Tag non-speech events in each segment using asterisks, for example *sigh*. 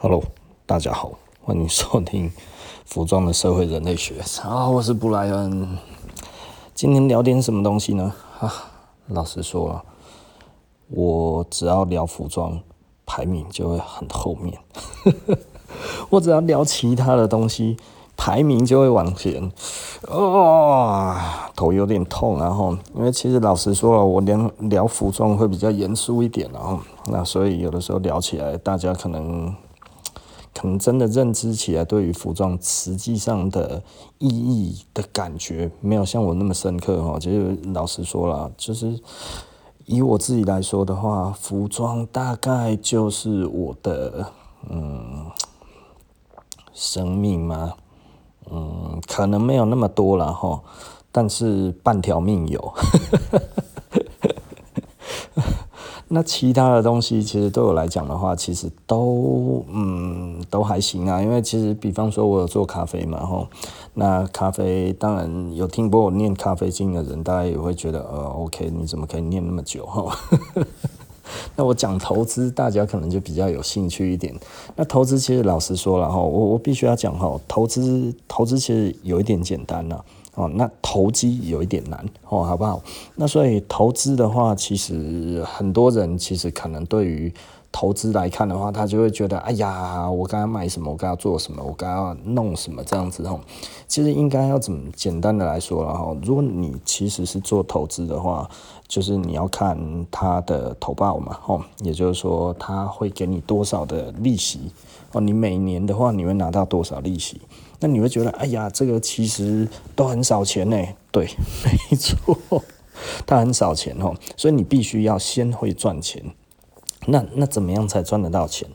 Hello，大家好，欢迎收听 *laughs* 服装的社会人类学。啊，我是布莱恩。今天聊点什么东西呢？啊，老实说啊，我只要聊服装，排名就会很后面。*laughs* 我只要聊其他的东西，排名就会往前。哦，头有点痛，然后因为其实老实说了，我聊聊服装会比较严肃一点，然后那所以有的时候聊起来，大家可能。可能真的认知起来，对于服装实际上的意义的感觉，没有像我那么深刻哈。其实老实说了，就是以我自己来说的话，服装大概就是我的嗯生命嘛，嗯，可能没有那么多了哈，但是半条命有。*laughs* 那其他的东西，其实对我来讲的话，其实都嗯都还行啊。因为其实，比方说，我有做咖啡嘛，吼。那咖啡当然有听过我念咖啡经的人，大家也会觉得，呃，OK，你怎么可以念那么久，哈？*laughs* 那我讲投资，大家可能就比较有兴趣一点。那投资其实老实说了，哈，我我必须要讲哈，投资投资其实有一点简单呐。哦，那投机有一点难哦，好不好？那所以投资的话，其实很多人其实可能对于投资来看的话，他就会觉得，哎呀，我该买什么，我该要做什么，我该要弄什么这样子哦。其实应该要怎么简单的来说了哈，如果你其实是做投资的话，就是你要看他的投报嘛，哦，也就是说他会给你多少的利息哦，你每年的话你会拿到多少利息？那你会觉得，哎呀，这个其实都很少钱呢。对，*laughs* 没错，它很少钱哦，所以你必须要先会赚钱。那那怎么样才赚得到钱？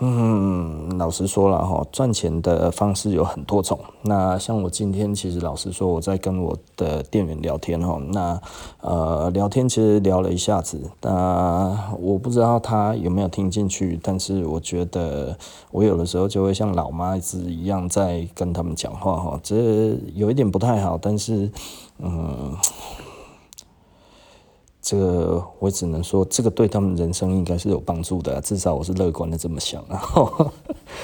嗯，老实说了哈，赚钱的方式有很多种。那像我今天其实老实说，我在跟我的店员聊天哈，那呃聊天其实聊了一下子，那我不知道他有没有听进去，但是我觉得我有的时候就会像老妈子一样在跟他们讲话哈，这有一点不太好，但是嗯。这个我只能说，这个对他们人生应该是有帮助的，至少我是乐观的这么想啊。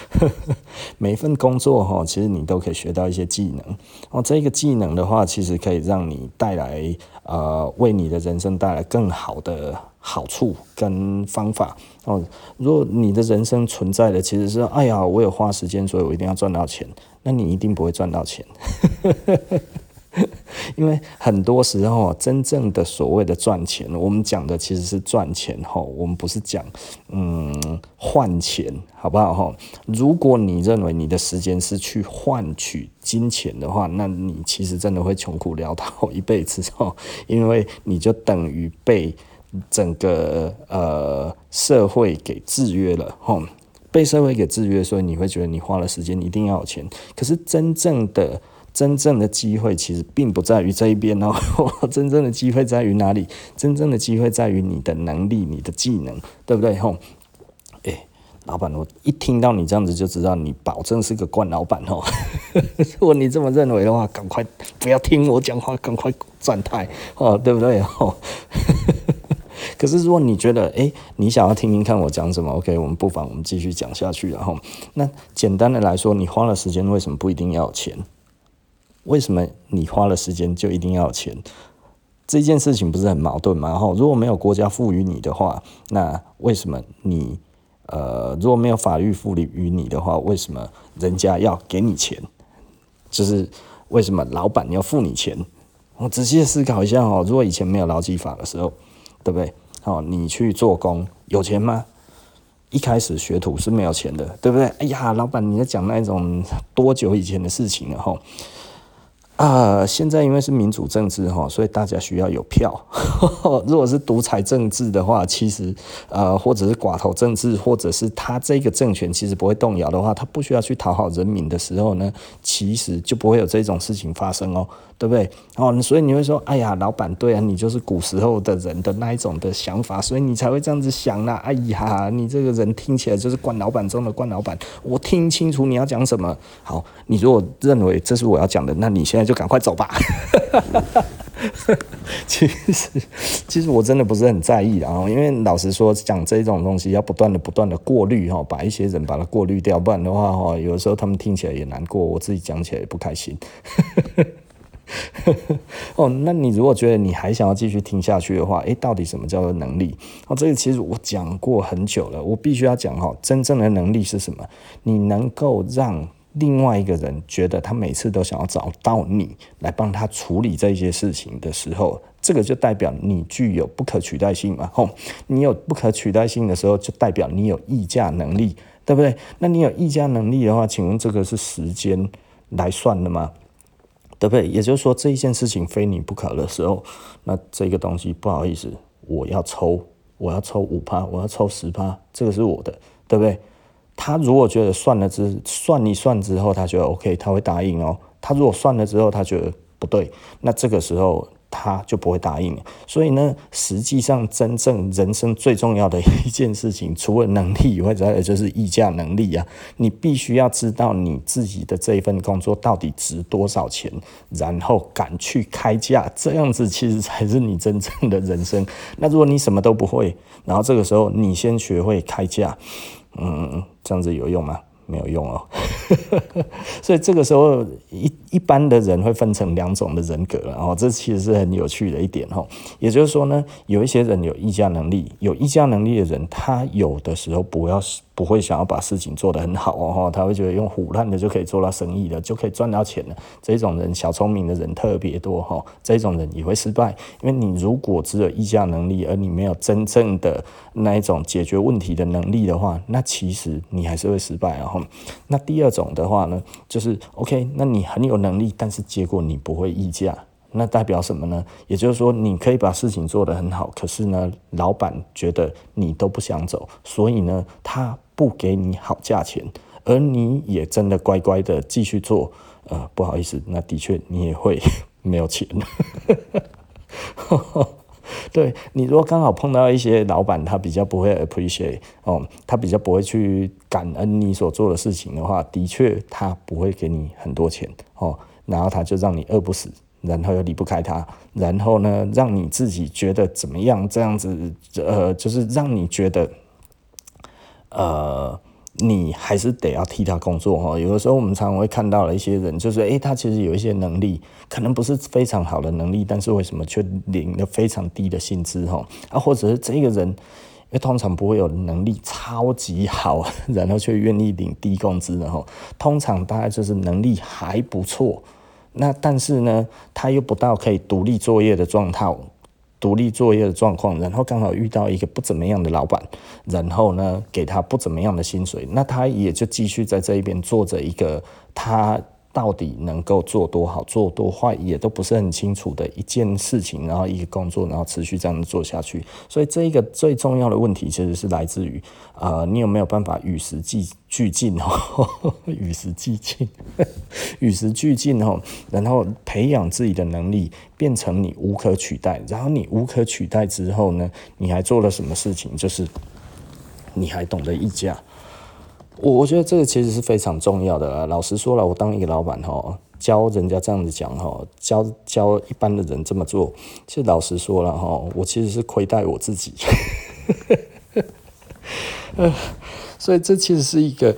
*laughs* 每一份工作哈，其实你都可以学到一些技能哦。这个技能的话，其实可以让你带来呃，为你的人生带来更好的好处跟方法哦。如果你的人生存在的其实是哎呀，我有花时间，所以我一定要赚到钱，那你一定不会赚到钱。*laughs* 因为很多时候，真正的所谓的赚钱，我们讲的其实是赚钱哈，我们不是讲嗯换钱，好不好哈？如果你认为你的时间是去换取金钱的话，那你其实真的会穷苦潦倒一辈子哈，*laughs* 因为你就等于被整个呃社会给制约了哈，被社会给制约，所以你会觉得你花了时间，你一定要有钱，可是真正的。真正的机会其实并不在于这一边哦，真正的机会在于哪里？真正的机会在于你的能力、你的技能，对不对？吼，哎，老板，我一听到你这样子就知道你保证是个惯老板哦。*laughs* 如果你这么认为的话，赶快不要听我讲话，赶快转台哦，对不对？吼。*laughs* 可是如果你觉得哎，你想要听听看我讲什么，OK，我们不妨我们继续讲下去。然后，那简单的来说，你花了时间，为什么不一定要钱？为什么你花了时间就一定要有钱？这件事情不是很矛盾吗？然后如果没有国家赋予你的话，那为什么你呃，如果没有法律赋予你的话，为什么人家要给你钱？就是为什么老板要付你钱？我仔细思考一下哦，如果以前没有劳基法的时候，对不对？好，你去做工有钱吗？一开始学徒是没有钱的，对不对？哎呀，老板你在讲那种多久以前的事情了哈？啊、现在因为是民主政治哈，所以大家需要有票。*laughs* 如果是独裁政治的话，其实呃，或者是寡头政治，或者是他这个政权其实不会动摇的话，他不需要去讨好人民的时候呢，其实就不会有这种事情发生哦，对不对？哦，所以你会说，哎呀，老板，对啊，你就是古时候的人的那一种的想法，所以你才会这样子想啦。哎呀，你这个人听起来就是官老板中的官老板。我听清楚你要讲什么。好，你如果认为这是我要讲的，那你现在。就赶快走吧，*laughs* 其实，其实我真的不是很在意啊，因为老实说，讲这种东西要不断的、不断的过滤哈，把一些人把它过滤掉，不然的话哈，有的时候他们听起来也难过，我自己讲起来也不开心。*laughs* 哦，那你如果觉得你还想要继续听下去的话，诶，到底什么叫做能力？哦，这个其实我讲过很久了，我必须要讲哈，真正的能力是什么？你能够让另外一个人觉得他每次都想要找到你来帮他处理这些事情的时候，这个就代表你具有不可取代性嘛。吼，你有不可取代性的时候，就代表你有议价能力，对不对？那你有议价能力的话，请问这个是时间来算的吗？对不对？也就是说，这一件事情非你不可的时候，那这个东西不好意思，我要抽，我要抽五趴，我要抽十趴，这个是我的，对不对？他如果觉得算了之算一算之后，他觉得 OK，他会答应哦。他如果算了之后，他觉得不对，那这个时候他就不会答应。所以呢，实际上真正人生最重要的一件事情，除了能力以外，再来就是议价能力啊。你必须要知道你自己的这一份工作到底值多少钱，然后敢去开价，这样子其实才是你真正的人生。那如果你什么都不会，然后这个时候你先学会开价。嗯，这样子有用吗？没有用哦。*laughs* 所以这个时候，一一般的人会分成两种的人格，然后这其实是很有趣的一点哈。也就是说呢，有一些人有议价能力，有议价能力的人，他有的时候不要。不会想要把事情做得很好哦，他会觉得用唬烂的就可以做到生意了，就可以赚到钱了。这种人小聪明的人特别多哈，这种人也会失败，因为你如果只有议价能力，而你没有真正的那一种解决问题的能力的话，那其实你还是会失败啊。那第二种的话呢，就是 OK，那你很有能力，但是结果你不会议价。那代表什么呢？也就是说，你可以把事情做得很好，可是呢，老板觉得你都不想走，所以呢，他不给你好价钱，而你也真的乖乖的继续做。呃，不好意思，那的确你也会 *laughs* 没有钱。*laughs* *laughs* 对，你如果刚好碰到一些老板，他比较不会 appreciate 哦，他比较不会去感恩你所做的事情的话，的确他不会给你很多钱哦，然后他就让你饿不死。然后又离不开他，然后呢，让你自己觉得怎么样？这样子，呃，就是让你觉得，呃，你还是得要替他工作哈。有的时候我们常常会看到了一些人，就是诶，他其实有一些能力，可能不是非常好的能力，但是为什么却领了非常低的薪资哈？啊，或者是这个人，因为通常不会有能力超级好，*laughs* 然后却愿意领低工资的哈。通常大概就是能力还不错。那但是呢，他又不到可以独立作业的状态，独立作业的状况，然后刚好遇到一个不怎么样的老板，然后呢，给他不怎么样的薪水，那他也就继续在这一边做着一个他。到底能够做多好，做多坏，也都不是很清楚的一件事情，然后一个工作，然后持续这样做下去。所以这一个最重要的问题，其实是来自于啊、呃，你有没有办法与时俱俱进哦？与时俱进，与时俱进哦，然后培养自己的能力，变成你无可取代。然后你无可取代之后呢，你还做了什么事情？就是你还懂得议价。我我觉得这个其实是非常重要的啊。老实说了，我当一个老板哈，教人家这样子讲哈，教教一般的人这么做，其实老实说了哈，我其实是亏待我自己。*laughs* 所以这其实是一个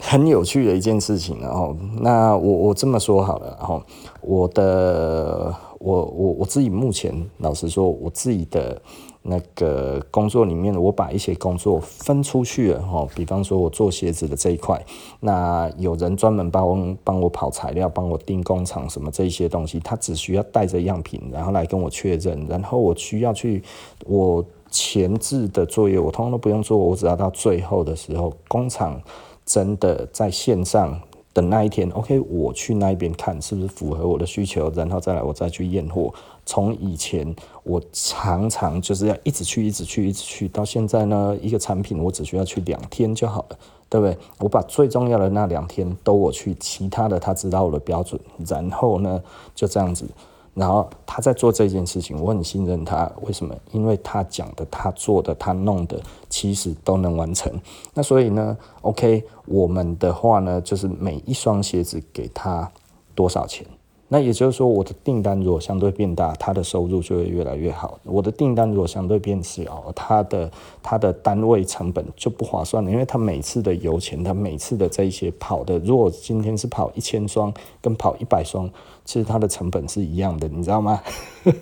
很有趣的一件事情。然后，那我我这么说好了，然后我的我我我自己目前老实说，我自己的。那个工作里面，我把一些工作分出去了哈，比方说我做鞋子的这一块，那有人专门帮我帮我跑材料，帮我订工厂什么这些东西，他只需要带着样品，然后来跟我确认，然后我需要去我前置的作业，我通通都不用做，我只要到最后的时候，工厂真的在线上。等那一天，OK，我去那边看是不是符合我的需求，然后再来我再去验货。从以前我常常就是要一直去，一直去，一直去，到现在呢，一个产品我只需要去两天就好了，对不对？我把最重要的那两天都我去，其他的他知道我的标准，然后呢就这样子。然后他在做这件事情，我很信任他。为什么？因为他讲的、他做的、他弄的，其实都能完成。那所以呢，OK，我们的话呢，就是每一双鞋子给他多少钱，那也就是说，我的订单如果相对变大，他的收入就会越来越好；我的订单如果相对变小，他的他的单位成本就不划算了，因为他每次的油钱，他每次的这一些跑的，如果今天是跑一千双跟跑一百双，其实它的成本是一样的，你知道吗？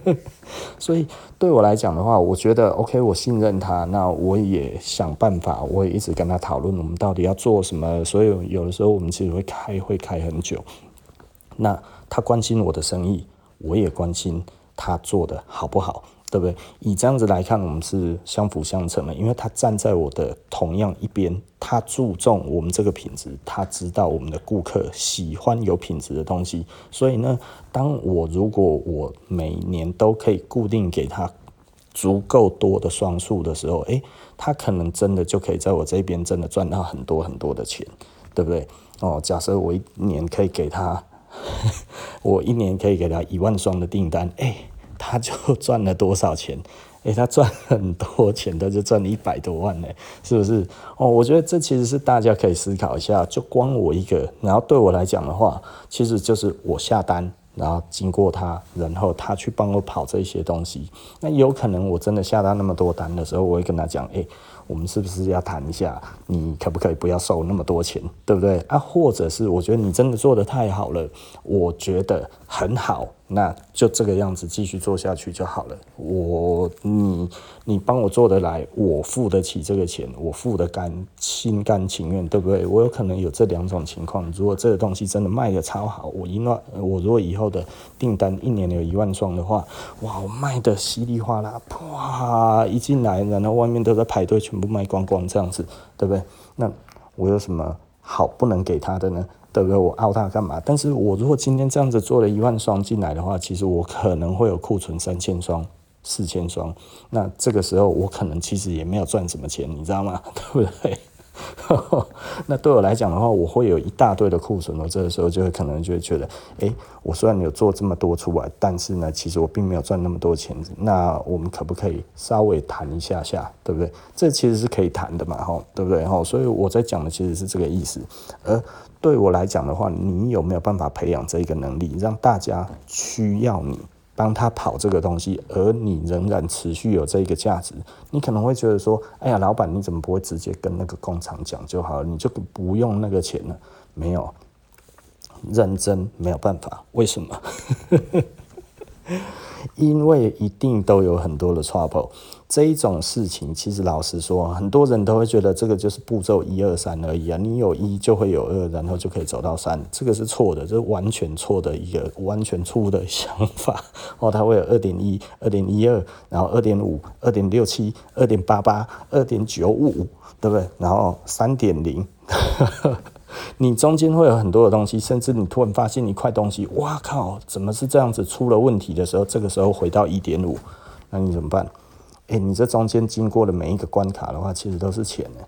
*laughs* 所以对我来讲的话，我觉得 OK，我信任他，那我也想办法，我也一直跟他讨论，我们到底要做什么。所以有的时候我们其实会开会开很久，那。他关心我的生意，我也关心他做的好不好，对不对？以这样子来看，我们是相辅相成的，因为他站在我的同样一边，他注重我们这个品质，他知道我们的顾客喜欢有品质的东西，所以呢，当我如果我每年都可以固定给他足够多的双数的时候，诶，他可能真的就可以在我这边真的赚到很多很多的钱，对不对？哦，假设我一年可以给他。*laughs* 我一年可以给他一万双的订单，哎、欸，他就赚了多少钱？哎、欸，他赚很多钱，他就赚了一百多万呢，是不是？哦，我觉得这其实是大家可以思考一下。就光我一个，然后对我来讲的话，其实就是我下单，然后经过他，然后他去帮我跑这些东西。那有可能我真的下单那么多单的时候，我会跟他讲，哎、欸。我们是不是要谈一下？你可不可以不要收那么多钱，对不对啊？或者是我觉得你真的做得太好了，我觉得很好。那就这个样子继续做下去就好了。我你你帮我做得来，我付得起这个钱，我付得甘心甘情愿，对不对？我有可能有这两种情况。如果这个东西真的卖得超好，我一万，我如果以后的订单一年有一万双的话，哇，我卖得稀里哗啦，哇，一进来，然后外面都在排队，全部卖光光，这样子，对不对？那我有什么好不能给他的呢？对不对？我凹他干嘛？但是我如果今天这样子做了一万双进来的话，其实我可能会有库存三千双、四千双。那这个时候我可能其实也没有赚什么钱，你知道吗？*laughs* 对不对？那对我来讲的话，我会有一大堆的库存。我这个时候就会可能就会觉得，诶，我虽然有做这么多出来，但是呢，其实我并没有赚那么多钱。那我们可不可以稍微谈一下下，对不对？这其实是可以谈的嘛，哈，对不对？哈，所以我在讲的其实是这个意思，而。对我来讲的话，你有没有办法培养这个能力，让大家需要你帮他跑这个东西，而你仍然持续有这个价值？你可能会觉得说：“哎呀，老板，你怎么不会直接跟那个工厂讲就好了？你就不用那个钱了？”没有，认真没有办法。为什么？*laughs* *laughs* 因为一定都有很多的 trouble。这一种事情，其实老实说，很多人都会觉得这个就是步骤一二三而已啊。你有一就会有二，然后就可以走到三，这个是错的，这是完全错的一个完全错误的想法 *laughs* 哦。它会有二点一、二点一二，然后二点五、二点六七、二点八八、二点九五，对不对？然后三点零，你中间会有很多的东西，甚至你突然发现一块东西，哇靠，怎么是这样子？出了问题的时候，这个时候回到一点五，那你怎么办？诶，你这中间经过的每一个关卡的话，其实都是钱的。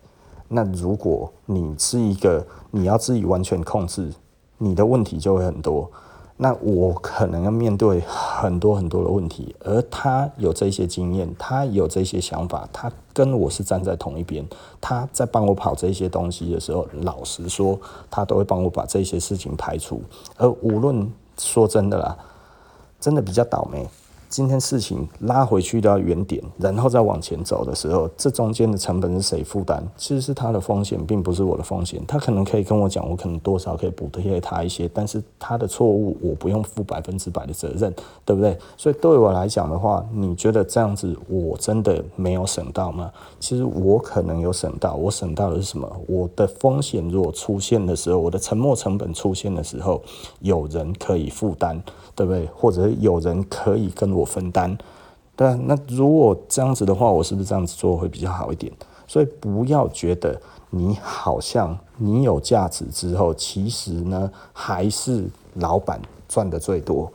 那如果你是一个你要自己完全控制，你的问题就会很多。那我可能要面对很多很多的问题，而他有这些经验，他有这些想法，他跟我是站在同一边。他在帮我跑这些东西的时候，老实说，他都会帮我把这些事情排除。而无论说真的啦，真的比较倒霉。今天事情拉回去到原点，然后再往前走的时候，这中间的成本是谁负担？其实是他的风险，并不是我的风险。他可能可以跟我讲，我可能多少可以补贴他一些，但是他的错误我不用负百分之百的责任，对不对？所以对我来讲的话，你觉得这样子我真的没有省到吗？其实我可能有省到，我省到的是什么？我的风险如果出现的时候，我的沉没成本出现的时候，有人可以负担。对不对？或者有人可以跟我分担，对啊，那如果这样子的话，我是不是这样子做会比较好一点？所以不要觉得你好像你有价值之后，其实呢还是老板赚的最多，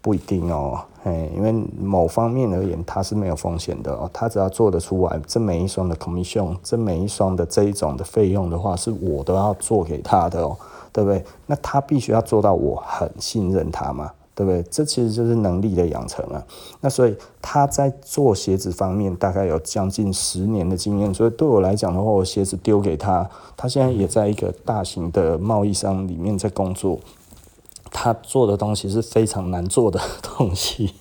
不一定哦。哎，因为某方面而言，他是没有风险的哦。他只要做得出来，这每一双的 commission，这每一双的这一种的费用的话，是我都要做给他的哦，对不对？那他必须要做到我很信任他嘛。对不对？这其实就是能力的养成啊。那所以他在做鞋子方面大概有将近十年的经验，所以对我来讲的话，我鞋子丢给他，他现在也在一个大型的贸易商里面在工作。他做的东西是非常难做的东西。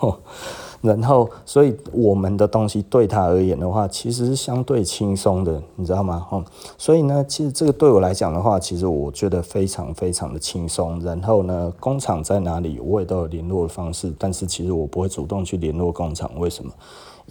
*laughs* 然后，所以我们的东西对他而言的话，其实是相对轻松的，你知道吗？嗯，所以呢，其实这个对我来讲的话，其实我觉得非常非常的轻松。然后呢，工厂在哪里，我也都有联络的方式，但是其实我不会主动去联络工厂，为什么？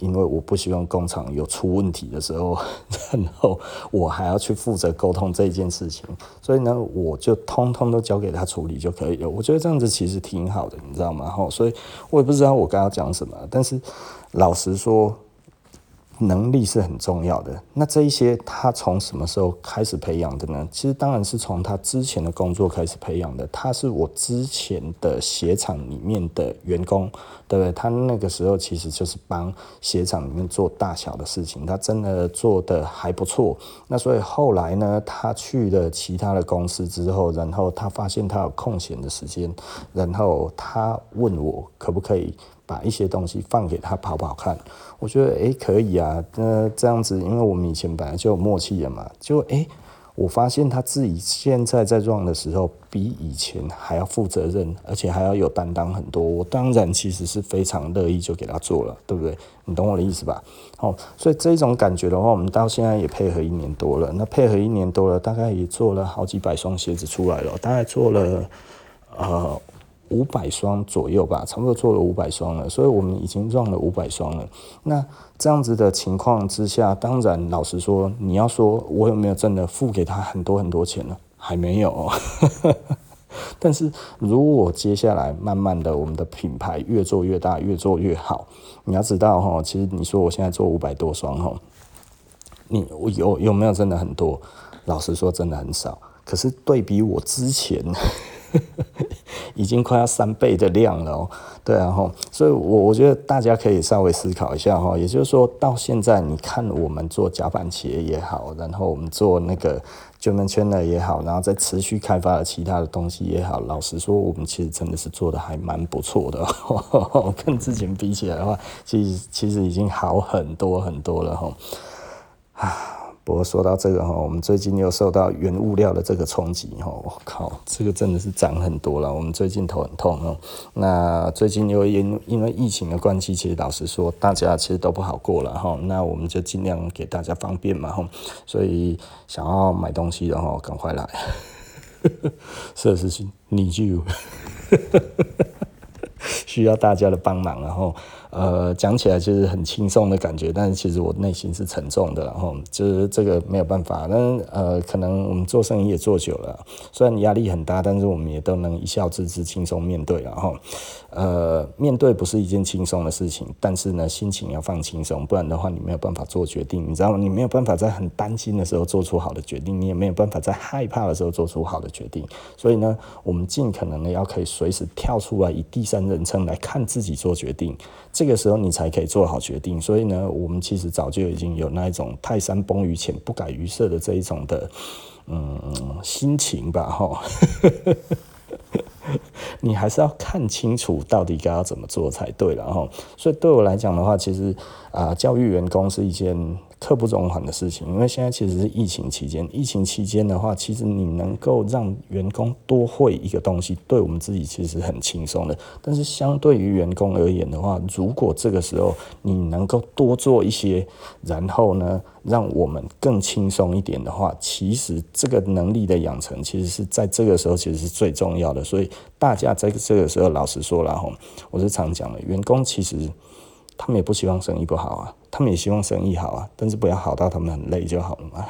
因为我不希望工厂有出问题的时候，*laughs* 然后我还要去负责沟通这件事情，所以呢，我就通通都交给他处理就可以了。我觉得这样子其实挺好的，你知道吗？哈，所以我也不知道我刚刚讲什么，但是老实说。能力是很重要的。那这一些他从什么时候开始培养的呢？其实当然是从他之前的工作开始培养的。他是我之前的鞋厂里面的员工，对不对？他那个时候其实就是帮鞋厂里面做大小的事情，他真的做得还不错。那所以后来呢，他去了其他的公司之后，然后他发现他有空闲的时间，然后他问我可不可以。把一些东西放给他跑跑看，我觉得诶、可以啊，那这样子，因为我们以前本来就有默契了嘛，就诶、我发现他自己现在在撞的时候，比以前还要负责任，而且还要有担当很多。我当然其实是非常乐意就给他做了，对不对？你懂我的意思吧？好，所以这种感觉的话，我们到现在也配合一年多了，那配合一年多了，大概也做了好几百双鞋子出来了，大概做了呃。五百双左右吧，差不多做了五百双了，所以我们已经赚了五百双了。那这样子的情况之下，当然老实说，你要说我有没有真的付给他很多很多钱呢？还没有。*laughs* 但是如果接下来慢慢的，我们的品牌越做越大，越做越好，你要知道哈，其实你说我现在做五百多双哈，你有有没有真的很多？老实说，真的很少。可是对比我之前。*laughs* 已经快要三倍的量了哦，对啊哈，所以我我觉得大家可以稍微思考一下哈，也就是说到现在，你看我们做夹板鞋也好，然后我们做那个 German Trainer 也好，然后再持续开发了其他的东西也好，老实说，我们其实真的是做的还蛮不错的，跟之前比起来的话，其实其实已经好很多很多了哈，啊。不过说到这个哈，我们最近又受到原物料的这个冲击哈，我靠，这个真的是涨很多了。我们最近头很痛哦。那最近又因因为疫情的关系，其实老实说，大家其实都不好过了哈。那我们就尽量给大家方便嘛哈。所以想要买东西的话，赶快来。是是是，你就 *laughs* 需要大家的帮忙，然后。呃，讲起来就是很轻松的感觉，但是其实我内心是沉重的，然后就是这个没有办法。但呃，可能我们做生意也做久了，虽然压力很大，但是我们也都能一笑置之，轻松面对。然后，呃，面对不是一件轻松的事情，但是呢，心情要放轻松，不然的话你没有办法做决定，你知道吗？你没有办法在很担心的时候做出好的决定，你也没有办法在害怕的时候做出好的决定。所以呢，我们尽可能的要可以随时跳出来，以第三人称来看自己做决定。这个时候你才可以做好决定，所以呢，我们其实早就已经有那一种泰山崩于前不改于色的这一种的嗯心情吧，哈。*laughs* 你还是要看清楚到底该要怎么做才对了，哈。所以对我来讲的话，其实啊，教育员工是一件。刻不容缓的事情，因为现在其实是疫情期间。疫情期间的话，其实你能够让员工多会一个东西，对我们自己其实很轻松的。但是相对于员工而言的话，如果这个时候你能够多做一些，然后呢，让我们更轻松一点的话，其实这个能力的养成，其实是在这个时候其实是最重要的。所以大家在这个时候，老实说了哈，我是常讲的，员工其实。他们也不希望生意不好啊，他们也希望生意好啊，但是不要好到他们很累就好了嘛。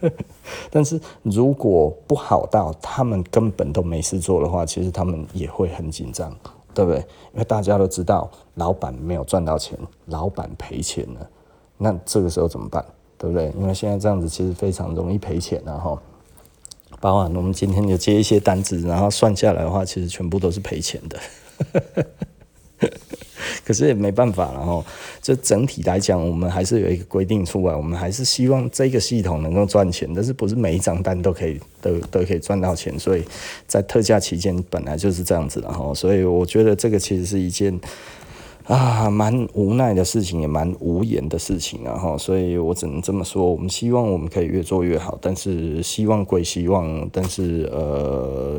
*laughs* 但是如果不好到他们根本都没事做的话，其实他们也会很紧张，对不对？因为大家都知道，老板没有赚到钱，老板赔钱了，那这个时候怎么办？对不对？因为现在这样子其实非常容易赔钱，然后包含我们今天就接一些单子，然后算下来的话，其实全部都是赔钱的。可是也没办法，然后就整体来讲，我们还是有一个规定出来，我们还是希望这个系统能够赚钱，但是不是每一张单都可以都都可以赚到钱，所以在特价期间本来就是这样子，的哈所以我觉得这个其实是一件啊，蛮无奈的事情，也蛮无言的事情啊哈，所以我只能这么说。我们希望我们可以越做越好，但是希望归希望，但是呃，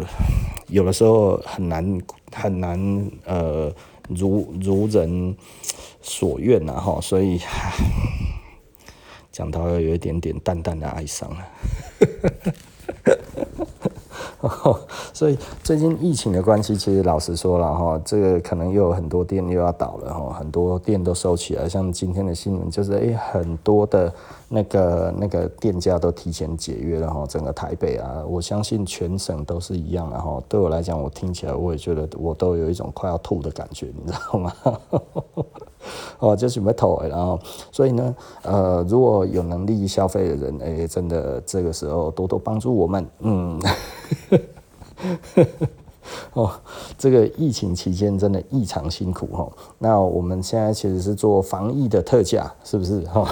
有的时候很难很难呃，如如人所愿呐哈，所以 *sighs* 讲到有一点点淡淡的哀伤了。*laughs* 所以最近疫情的关系，其实老实说了哈，这个可能又有很多店又要倒了哈，很多店都收起来。像今天的新闻就是，哎，很多的那个那个店家都提前解约了哈。整个台北啊，我相信全省都是一样的哈。对我来讲，我听起来我也觉得我都有一种快要吐的感觉，你知道吗？*laughs* 哦，就是没头，然后所以呢，呃，如果有能力消费的人，哎，真的这个时候多多帮助我们，嗯。*laughs* 哦，这个疫情期间真的异常辛苦哈。那我们现在其实是做防疫的特价，是不是？哈。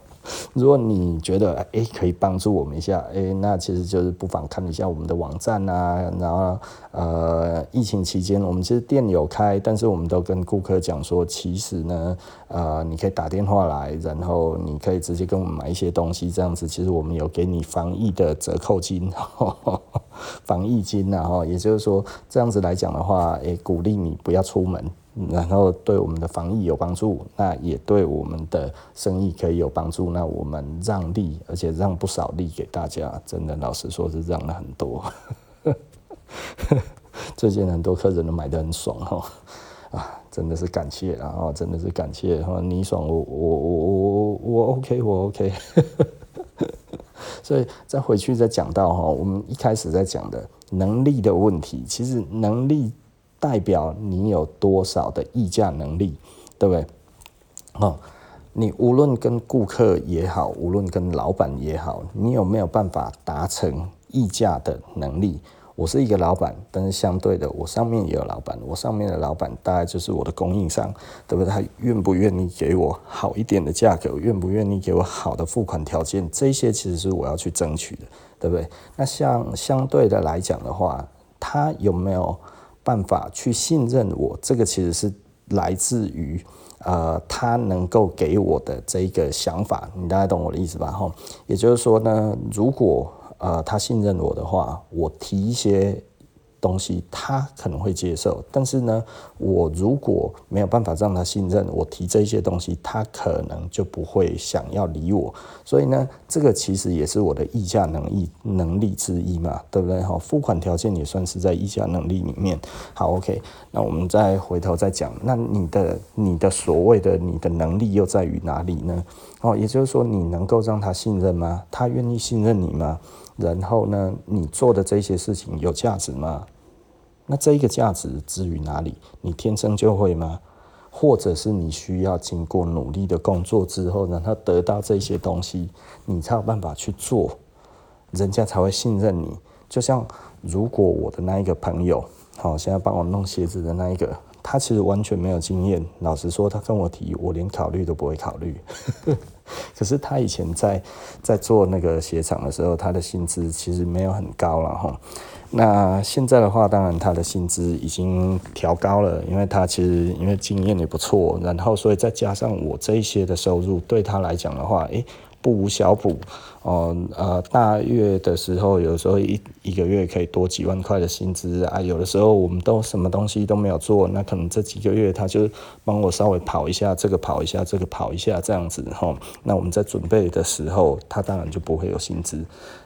*laughs* *laughs* 如果你觉得哎可以帮助我们一下哎，那其实就是不妨看一下我们的网站啊。然后呃，疫情期间我们其实店有开，但是我们都跟顾客讲说，其实呢，呃，你可以打电话来，然后你可以直接跟我们买一些东西，这样子其实我们有给你防疫的折扣金，呵 *laughs* 呵防疫金然后也就是说这样子来讲的话，哎，鼓励你不要出门。然后对我们的防疫有帮助，那也对我们的生意可以有帮助。那我们让利，而且让不少利给大家，真的老实说是让了很多。*laughs* 最近很多客人都买得很爽哈，*laughs* 啊，真的是感谢啊，真的是感谢哈，你爽我我我我我 OK 我 OK。所以再回去再讲到哈，我们一开始在讲的能力的问题，其实能力。代表你有多少的议价能力，对不对？哦，你无论跟顾客也好，无论跟老板也好，你有没有办法达成议价的能力？我是一个老板，但是相对的，我上面也有老板，我上面的老板大概就是我的供应商，对不对？他愿不愿意给我好一点的价格？愿不愿意给我好的付款条件？这些其实是我要去争取的，对不对？那像相对的来讲的话，他有没有？办法去信任我，这个其实是来自于呃，他能够给我的这个想法，你大概懂我的意思吧？哈，也就是说呢，如果呃他信任我的话，我提一些。东西他可能会接受，但是呢，我如果没有办法让他信任，我提这些东西，他可能就不会想要理我。所以呢，这个其实也是我的议价能力能力之一嘛，对不对？哈，付款条件也算是在议价能力里面。好，OK，那我们再回头再讲，那你的你的所谓的你的能力又在于哪里呢？哦，也就是说，你能够让他信任吗？他愿意信任你吗？然后呢，你做的这些事情有价值吗？那这一个价值之于哪里？你天生就会吗？或者是你需要经过努力的工作之后，让他得到这些东西，你才有办法去做，人家才会信任你。就像如果我的那一个朋友，好，现在帮我弄鞋子的那一个，他其实完全没有经验。老实说，他跟我提，我连考虑都不会考虑。*laughs* 可是他以前在在做那个鞋厂的时候，他的薪资其实没有很高了哈。那现在的话，当然他的薪资已经调高了，因为他其实因为经验也不错，然后所以再加上我这一些的收入，对他来讲的话，诶，不无小补哦。呃，大月的时候，有时候一一个月可以多几万块的薪资啊。有的时候我们都什么东西都没有做，那可能这几个月他就帮我稍微跑一下，这个跑一下，这个跑一下这样子哈。那我们在准备的时候，他当然就不会有薪资，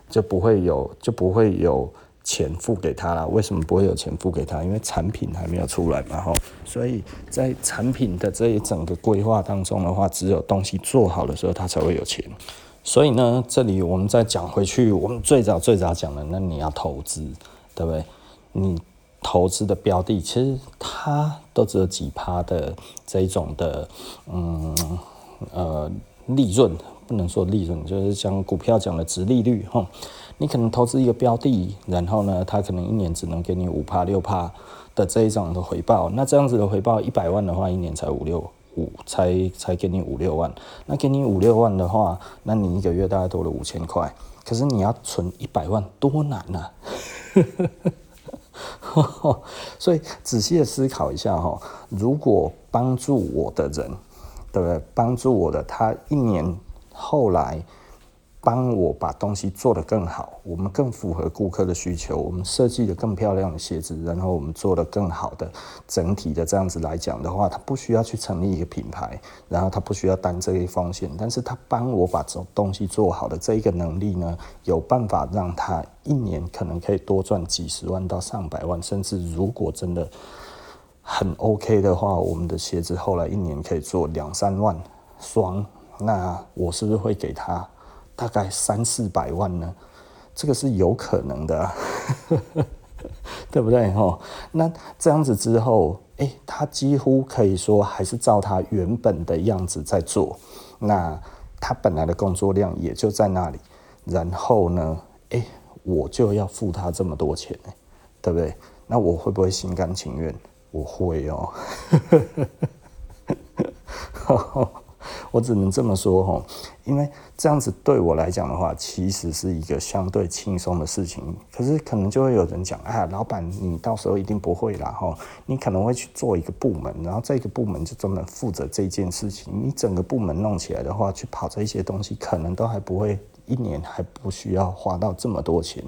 就不会有，就不会有。钱付给他了，为什么不会有钱付给他？因为产品还没有出来嘛，吼，所以在产品的这一整个规划当中的话，只有东西做好的时候，他才会有钱。所以呢，这里我们再讲回去，我们最早最早讲的，那你要投资，对不对？你投资的标的，其实它都只有几趴的这一种的，嗯呃利润，不能说利润，就是像股票讲的殖利率，吼。你可能投资一个标的，然后呢，它可能一年只能给你五趴六趴的这一种的回报。那这样子的回报，一百万的话，一年才五六五，才才给你五六万。那给你五六万的话，那你一个月大概多了五千块。可是你要存一百万，多难啊！*laughs* 所以仔细的思考一下哈，如果帮助我的人，对不对？帮助我的他一年后来。帮我把东西做得更好，我们更符合顾客的需求，我们设计的更漂亮的鞋子，然后我们做得更好的整体的这样子来讲的话，他不需要去成立一个品牌，然后他不需要担这一风险，但是他帮我把这东西做好的这一个能力呢，有办法让他一年可能可以多赚几十万到上百万，甚至如果真的很 OK 的话，我们的鞋子后来一年可以做两三万双，那我是不是会给他？大概三四百万呢，这个是有可能的，*laughs* 对不对哦？那这样子之后，哎，他几乎可以说还是照他原本的样子在做，那他本来的工作量也就在那里，然后呢，哎，我就要付他这么多钱呢，对不对？那我会不会心甘情愿？我会哦。*laughs* 我只能这么说哈，因为这样子对我来讲的话，其实是一个相对轻松的事情。可是可能就会有人讲，啊，老板，你到时候一定不会啦哈，你可能会去做一个部门，然后这个部门就专门负责这件事情。你整个部门弄起来的话，去跑这些东西，可能都还不会一年还不需要花到这么多钱。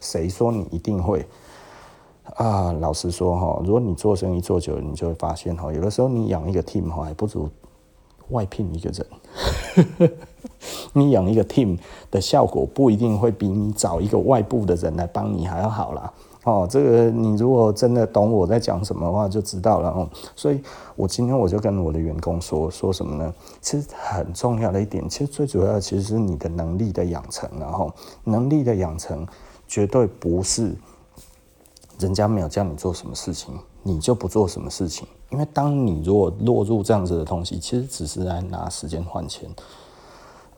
谁说你一定会？啊，老实说哈，如果你做生意做久了，你就会发现哈，有的时候你养一个 team 哈，还不如。外聘一个人，*laughs* 你养一个 team 的效果不一定会比你找一个外部的人来帮你还要好啦。哦，这个你如果真的懂我在讲什么的话，就知道了哦。所以我今天我就跟我的员工说说什么呢？其实很重要的一点，其实最主要的其实是你的能力的养成，然后能力的养成绝对不是人家没有叫你做什么事情，你就不做什么事情。因为当你如果落入这样子的东西，其实只是来拿时间换钱，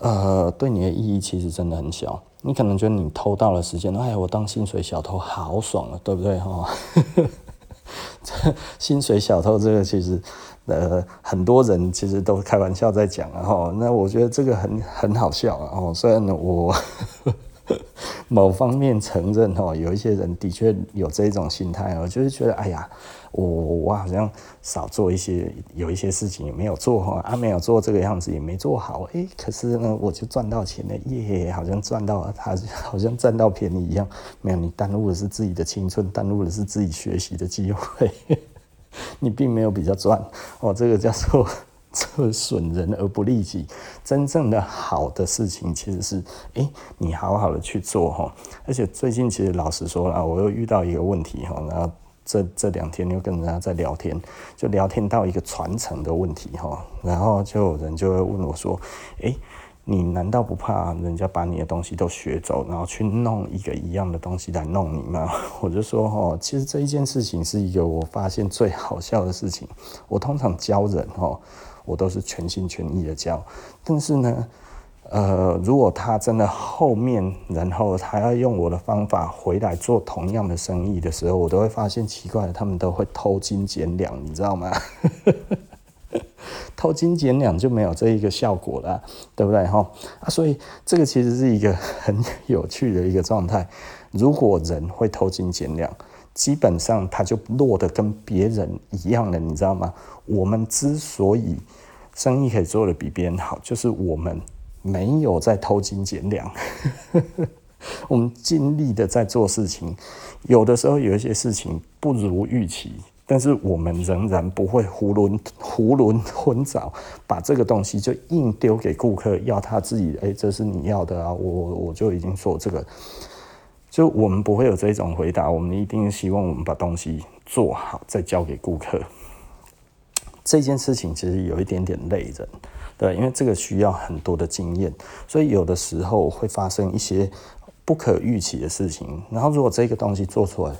呃，对你的意义其实真的很小。你可能觉得你偷到了时间，哎，我当薪水小偷好爽啊，对不对哈？*laughs* 薪水小偷这个其实，呃，很多人其实都开玩笑在讲啊哈。那我觉得这个很很好笑啊。哦，虽然我 *laughs* 某方面承认哈，有一些人的确有这种心态，我就是觉得，哎呀。我我好像少做一些，有一些事情也没有做哈，啊没有做这个样子也没做好，诶、可是呢我就赚到钱了耶，好像赚到了，他好像占到便宜一样，没有，你耽误的是自己的青春，耽误的是自己学习的机会，*laughs* 你并没有比较赚哦，这个叫做 *laughs* 这损人而不利己，真正的好的事情其实是诶、你好好的去做哈，而且最近其实老实说了，我又遇到一个问题哈，然后。这这两天又跟人家在聊天，就聊天到一个传承的问题哈，然后就有人就会问我说：“诶，你难道不怕人家把你的东西都学走，然后去弄一个一样的东西来弄你吗？” *laughs* 我就说：“哈，其实这一件事情是一个我发现最好笑的事情。我通常教人哈，我都是全心全意的教，但是呢。”呃，如果他真的后面，然后他要用我的方法回来做同样的生意的时候，我都会发现奇怪，他们都会偷斤减两，你知道吗？*laughs* 偷斤减两就没有这一个效果了，对不对哈？啊，所以这个其实是一个很有趣的一个状态。如果人会偷斤减两，基本上他就落得跟别人一样了，你知道吗？我们之所以生意可以做得比别人好，就是我们。没有在偷斤减两，*laughs* 我们尽力的在做事情。有的时候有一些事情不如预期，但是我们仍然不会囫囵囫囵吞枣，把这个东西就硬丢给顾客，要他自己。哎，这是你要的啊，我我就已经说这个，就我们不会有这种回答。我们一定希望我们把东西做好，再交给顾客。这件事情其实有一点点累人。对，因为这个需要很多的经验，所以有的时候会发生一些不可预期的事情。然后，如果这个东西做出来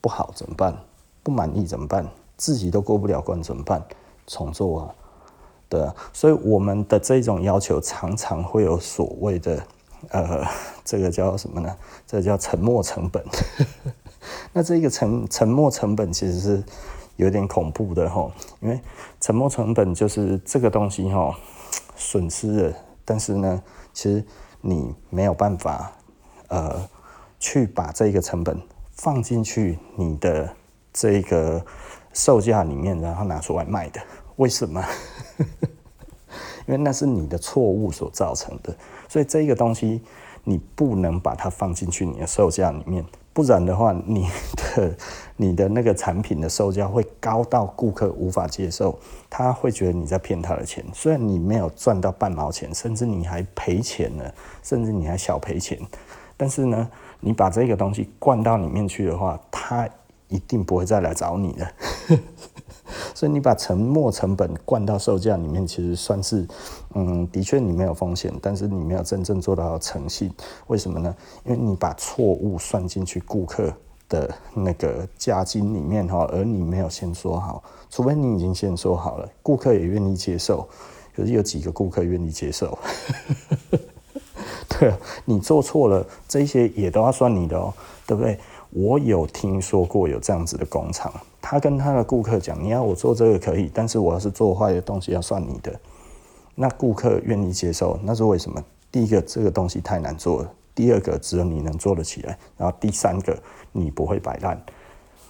不好怎么办？不满意怎么办？自己都过不了关怎么办？重做啊，对啊。所以我们的这种要求常常会有所谓的呃，这个叫什么呢？这叫沉没成本。*laughs* 那这个沉沉没成本其实是有点恐怖的吼，因为沉没成本就是这个东西吼。损失了，但是呢，其实你没有办法，呃，去把这个成本放进去你的这个售价里面，然后拿出来卖的。为什么？*laughs* 因为那是你的错误所造成的，所以这个东西你不能把它放进去你的售价里面，不然的话，你的你的那个产品的售价会高到顾客无法接受，他会觉得你在骗他的钱。虽然你没有赚到半毛钱，甚至你还赔钱了，甚至你还小赔钱，但是呢，你把这个东西灌到里面去的话，他一定不会再来找你了。所以你把沉没成本灌到售价里面，其实算是，嗯，的确你没有风险，但是你没有真正做到诚信。为什么呢？因为你把错误算进去顾客的那个价金里面哈，而你没有先说好，除非你已经先说好了，顾客也愿意接受，可是有几个顾客愿意接受？*laughs* 对，你做错了，这些也都要算你的哦，对不对？我有听说过有这样子的工厂，他跟他的顾客讲：“你要我做这个可以，但是我要是做坏的东西要算你的。”那顾客愿意接受，那是为什么？第一个，这个东西太难做了；第二个，只有你能做得起来；然后第三个，你不会摆烂。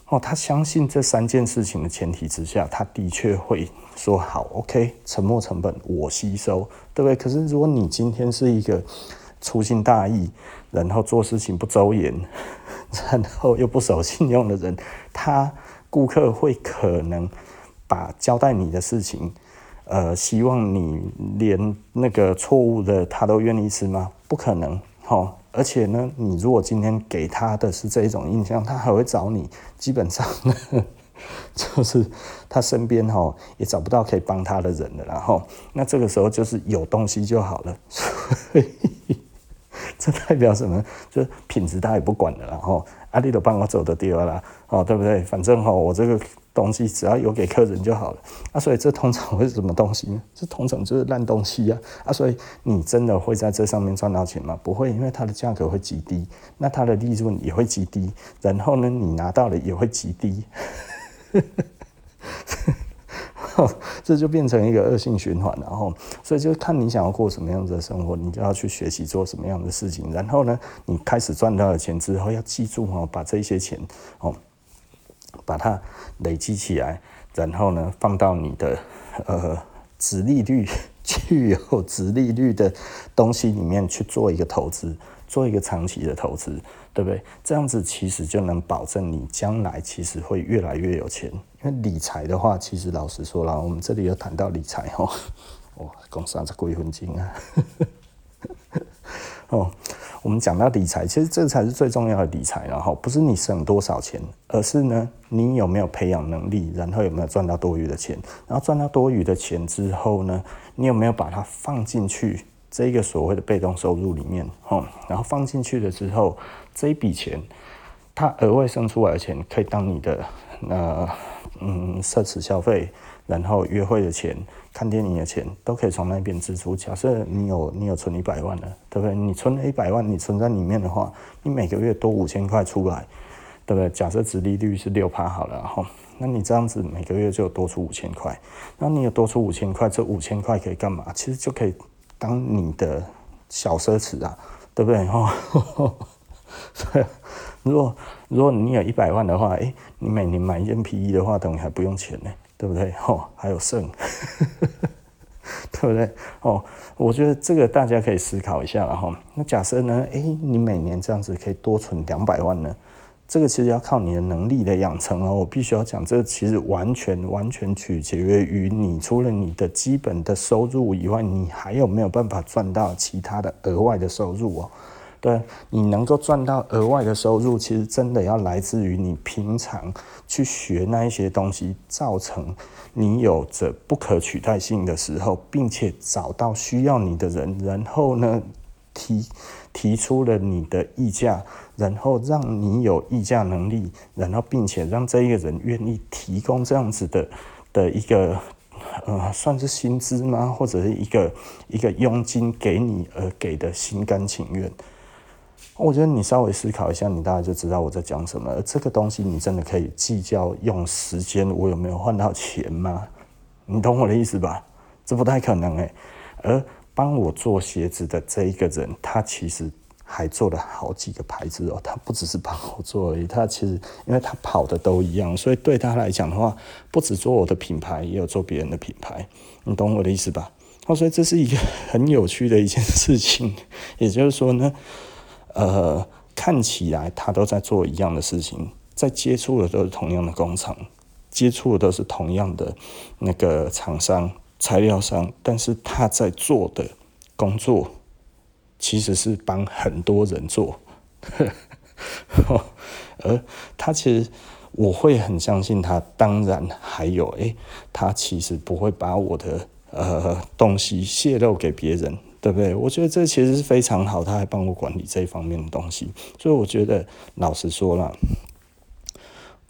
哦，他相信这三件事情的前提之下，他的确会说：“好，OK，沉没成本我吸收，对不对？”可是如果你今天是一个粗心大意，然后做事情不周延。*laughs* 然后又不守信用的人，他顾客会可能把交代你的事情，呃，希望你连那个错误的他都愿意吃吗？不可能，齁。而且呢，你如果今天给他的是这一种印象，他还会找你。基本上呢，*laughs* 就是他身边齁也找不到可以帮他的人了。然后，那这个时候就是有东西就好了。*laughs* 所以。*laughs* 这代表什么？就是品质他也不管了，然后阿力都帮我走的掉了，哦，对不对？反正哈，我这个东西只要有给客人就好了。啊，所以这通常会是什么东西呢？这通常就是烂东西呀！啊，所以你真的会在这上面赚到钱吗？不会，因为它的价格会极低，那它的利润也会极低，然后呢，你拿到了也会极低。这就变成一个恶性循环，然后，所以就看你想要过什么样子的生活，你就要去学习做什么样的事情。然后呢，你开始赚到了钱之后，要记住哦，把这些钱哦，把它累积起来，然后呢，放到你的呃，值利率具有值利率的东西里面去做一个投资。做一个长期的投资，对不对？这样子其实就能保证你将来其实会越来越有钱。因为理财的话，其实老实说了，我们这里有谈到理财哦，哇，讲三十几分钟啊，*laughs* 哦，我们讲到理财，其实这才是最重要的理财，然后不是你省多少钱，而是呢，你有没有培养能力，然后有没有赚到多余的钱，然后赚到多余的钱之后呢，你有没有把它放进去？这一个所谓的被动收入里面，哦，然后放进去了之后，这一笔钱，它额外生出来的钱，可以当你的呃嗯奢侈消费，然后约会的钱、看电影的钱，都可以从那边支出。假设你有你有存一百万了，对不对？你存了一百万，你存在里面的话，你每个月多五千块出来，对不对？假设殖利率是六趴好了，然后那你这样子每个月就多出五千块，那你有多出五千块，这五千块可以干嘛？其实就可以。当你的小奢侈啊，对不对？哦，*laughs* 对。如果如果你有一百万的话，诶，你每年买一件皮衣的话，等于还不用钱呢，对不对？哦，还有剩，*laughs* 对不对？哦，我觉得这个大家可以思考一下了哈。那假设呢？诶，你每年这样子可以多存两百万呢？这个其实要靠你的能力的养成哦，我必须要讲，这个其实完全完全取决于你，除了你的基本的收入以外，你还有没有办法赚到其他的额外的收入哦？对，你能够赚到额外的收入，其实真的要来自于你平常去学那一些东西，造成你有着不可取代性的时候，并且找到需要你的人，然后呢，提提出了你的议价。然后让你有议价能力，然后并且让这一个人愿意提供这样子的的一个呃，算是薪资吗？或者是一个一个佣金给你而给的心甘情愿。我觉得你稍微思考一下，你大概就知道我在讲什么。而这个东西你真的可以计较用时间，我有没有换到钱吗？你懂我的意思吧？这不太可能诶。而帮我做鞋子的这一个人，他其实。还做了好几个牌子哦，他不只是帮我做而已，他其实因为他跑的都一样，所以对他来讲的话，不止做我的品牌，也有做别人的品牌，你懂我的意思吧？哦，所以这是一个 *laughs* 很有趣的一件事情，也就是说呢，呃，看起来他都在做一样的事情，在接触的都是同样的工厂，接触的都是同样的那个厂商、材料商，但是他在做的工作。其实是帮很多人做，*laughs* 而他其实我会很相信他。当然还有，诶，他其实不会把我的呃东西泄露给别人，对不对？我觉得这其实是非常好，他还帮我管理这一方面的东西，所以我觉得老实说了，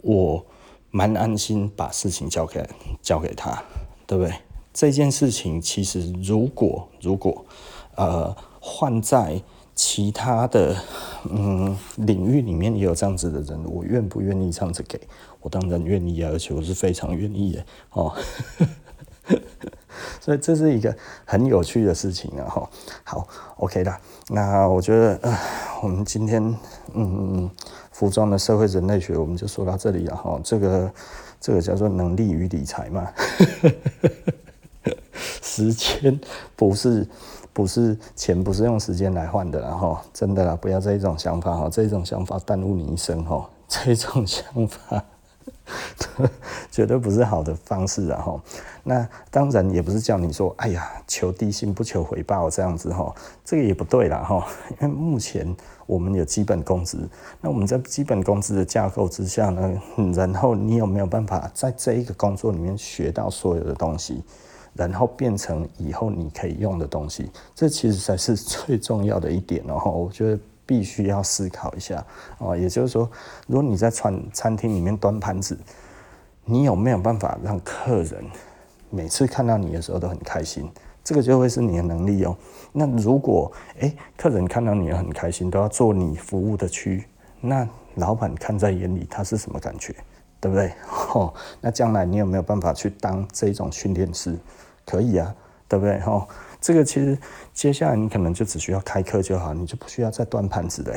我蛮安心把事情交给交给他，对不对？这件事情其实如果如果呃。换在其他的嗯领域里面也有这样子的人，我愿不愿意这样子给？我当然愿意啊，而且我是非常愿意的哦。所以这是一个很有趣的事情啊！哈，好，OK 的。那我觉得，呃，我们今天嗯，服装的社会人类学，我们就说到这里了哈。这个这个叫做能力与理财嘛，*laughs* 时间不是。不是钱，不是用时间来换的，然后真的啦，不要这一种想法哈，这种想法耽误你一生哈，这种想法 *laughs* 绝对不是好的方式啊哈。那当然也不是叫你说，哎呀，求低薪不求回报这样子哈，这个也不对啦哈。因为目前我们有基本工资，那我们在基本工资的架构之下呢，然后你有没有办法在这一个工作里面学到所有的东西？然后变成以后你可以用的东西，这其实才是最重要的一点哦。我觉得必须要思考一下哦。也就是说，如果你在餐餐厅里面端盘子，你有没有办法让客人每次看到你的时候都很开心？这个就会是你的能力哦。那如果诶，客人看到你很开心，都要做你服务的区，那老板看在眼里，他是什么感觉？对不对？*laughs* 哦，那将来你有没有办法去当这种训练师？可以啊，对不对？哦，这个其实接下来你可能就只需要开课就好，你就不需要再端盘子的，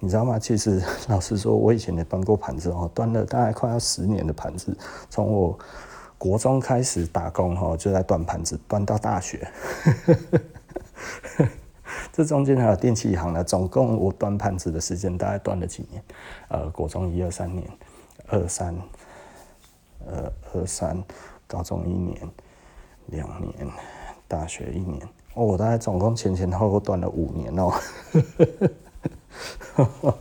你知道吗？其实老实说，我以前也端过盘子哦，端了大概快要十年的盘子，从我国中开始打工哈，就在端盘子，端到大学。*laughs* 这中间还有电器行呢，总共我端盘子的时间大概端了几年？呃，国中一二三年。二三，呃，二三，高中一年，两年，大学一年，哦，我大概总共前前后后端了五年哦，*laughs*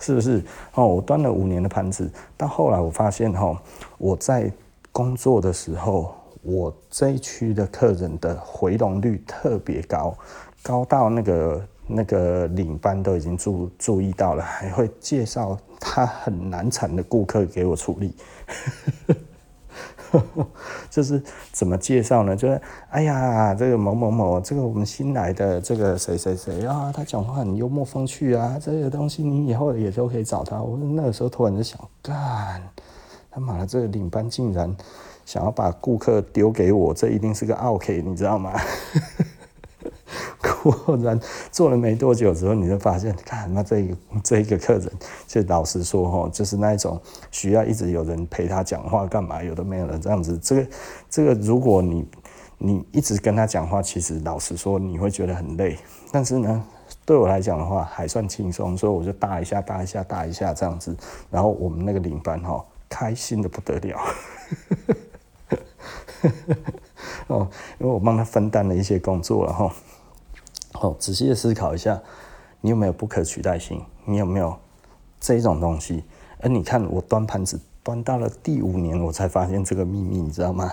是不是？哦，我端了五年的盘子，到后来我发现哈，我在工作的时候，我这一区的客人的回笼率特别高，高到那个。那个领班都已经注注意到了，还会介绍他很难缠的顾客给我处理。*laughs* 就是怎么介绍呢？就是哎呀，这个某某某，这个我们新来的这个谁谁谁啊，他讲话很幽默风趣啊，这个东西你以后也都可以找他。我那个时候突然就想，干他妈的，这个领班竟然想要把顾客丢给我，这一定是个奥 K，，你知道吗？果 *laughs* 然做了没多久之后，你就发现，看那这个这一个客人，就老实说哈，就是那一种需要一直有人陪他讲话干嘛，有的没有的这样子。这个这个，如果你你一直跟他讲话，其实老实说你会觉得很累。但是呢，对我来讲的话还算轻松，所以我就搭一下搭一下搭一下这样子。然后我们那个领班哈，开心的不得了。*laughs* 哦，因为我帮他分担了一些工作了哈。哦，仔细的思考一下，你有没有不可取代性？你有没有这种东西？而你看，我端盘子端到了第五年，我才发现这个秘密，你知道吗？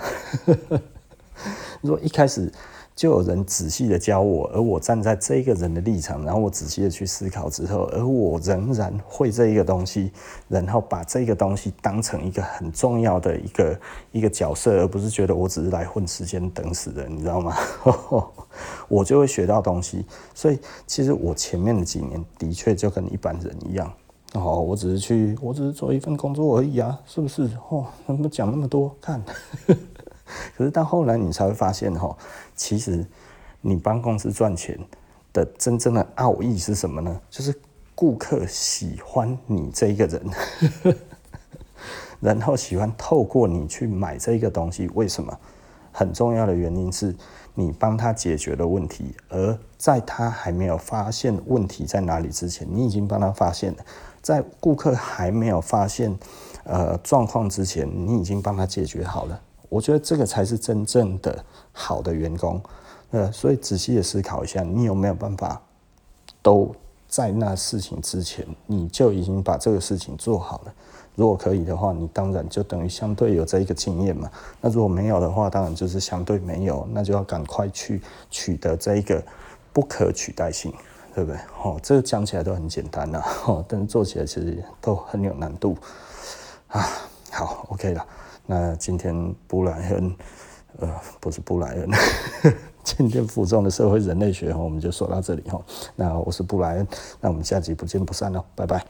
*laughs* 如果一开始。就有人仔细的教我，而我站在这个人的立场，然后我仔细的去思考之后，而我仍然会这一个东西，然后把这个东西当成一个很重要的一个一个角色，而不是觉得我只是来混时间等死的，你知道吗？*laughs* 我就会学到东西。所以其实我前面的几年的确就跟一般人一样，哦，我只是去，我只是做一份工作而已啊，是不是？哦，怎么讲那么多？看。*laughs* 可是到后来，你才会发现，哈，其实你帮公司赚钱，的真正的奥义是什么呢？就是顾客喜欢你这一个人，*laughs* 然后喜欢透过你去买这个东西。为什么？很重要的原因是你帮他解决了问题，而在他还没有发现问题在哪里之前，你已经帮他发现了。在顾客还没有发现呃状况之前，你已经帮他解决好了。我觉得这个才是真正的好的员工。呃，所以仔细的思考一下，你有没有办法都在那事情之前，你就已经把这个事情做好了？如果可以的话，你当然就等于相对有这一个经验嘛。那如果没有的话，当然就是相对没有，那就要赶快去取得这一个不可取代性，对不对？哦，这个讲起来都很简单呐，哦，但是做起来其实都很有难度啊。好，OK 了，那今天布莱恩，呃，不是布莱恩。*laughs* 今天附中的社会人类学，我们就说到这里哈。那我是布莱恩，那我们下集不见不散喽，拜拜。